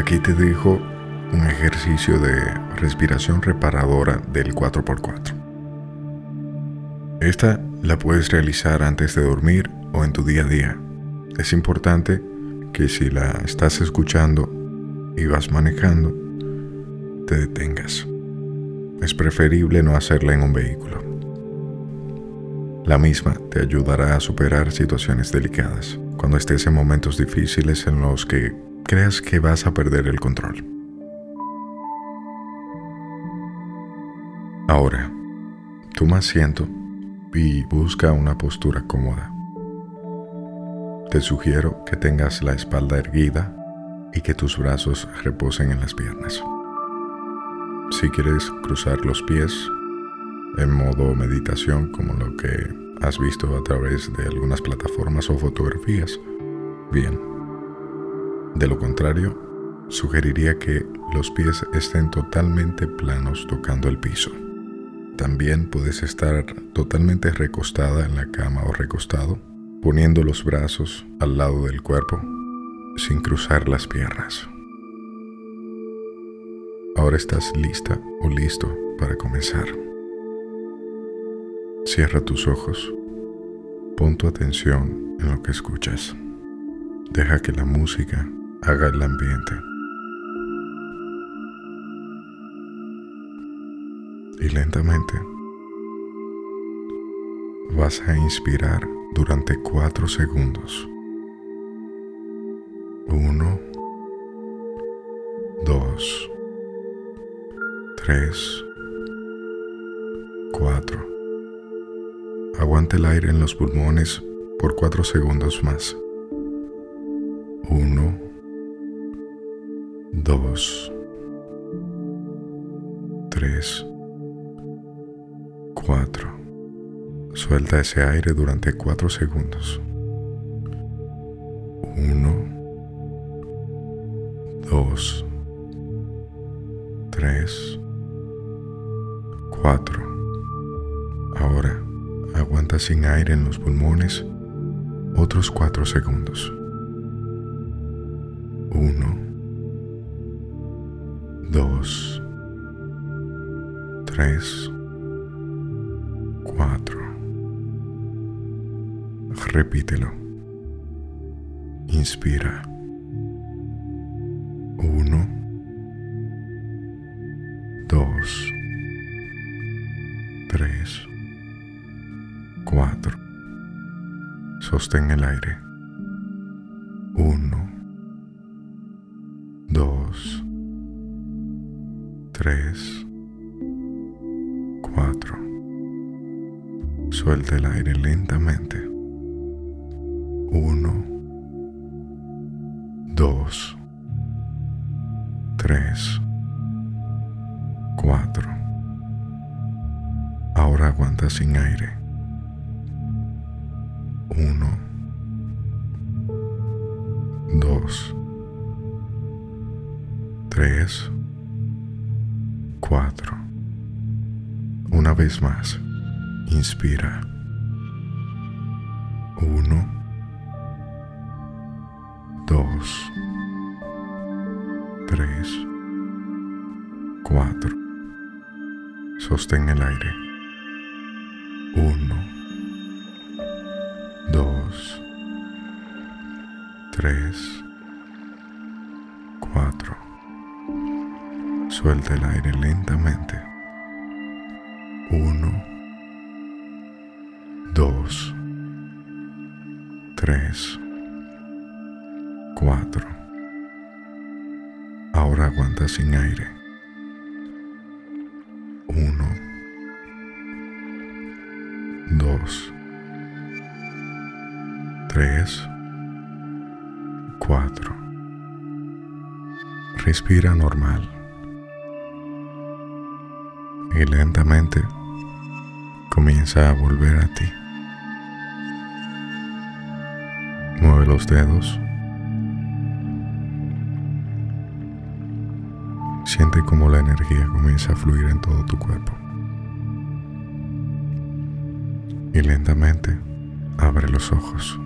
Aquí te dejo un ejercicio de respiración reparadora del 4x4. Esta la puedes realizar antes de dormir o en tu día a día. Es importante que si la estás escuchando y vas manejando, te detengas. Es preferible no hacerla en un vehículo. La misma te ayudará a superar situaciones delicadas cuando estés en momentos difíciles en los que creas que vas a perder el control. Ahora, toma asiento y busca una postura cómoda. Te sugiero que tengas la espalda erguida y que tus brazos reposen en las piernas. Si quieres cruzar los pies en modo meditación como lo que has visto a través de algunas plataformas o fotografías, bien. De lo contrario, sugeriría que los pies estén totalmente planos tocando el piso. También puedes estar totalmente recostada en la cama o recostado, poniendo los brazos al lado del cuerpo sin cruzar las piernas. Ahora estás lista o listo para comenzar. Cierra tus ojos. Pon tu atención en lo que escuchas. Deja que la música haga el ambiente. Y lentamente vas a inspirar durante cuatro segundos. Uno, dos, tres, cuatro. Aguanta el aire en los pulmones por cuatro segundos más. Uno, dos, tres, cuatro. Suelta ese aire durante cuatro segundos. Uno, dos, tres, cuatro. Ahora aguanta sin aire en los pulmones otros cuatro segundos. Uno, dos, tres, cuatro. Repítelo. Inspira. Uno, dos, tres, cuatro. Sostén el aire. 3, 4. Suelta el aire lentamente. 1, 2, 3, 4. Ahora aguanta sin aire. 1, 2, 3, 4. Una vez más, inspira. 1. 2. 3. 4. Sostén el aire. 1. 2. 3. Suelta el aire lentamente. Uno, dos, tres, cuatro. Ahora aguanta sin aire. Uno, dos, tres, cuatro. Respira normal. Y lentamente comienza a volver a ti. Mueve los dedos. Siente como la energía comienza a fluir en todo tu cuerpo. Y lentamente abre los ojos.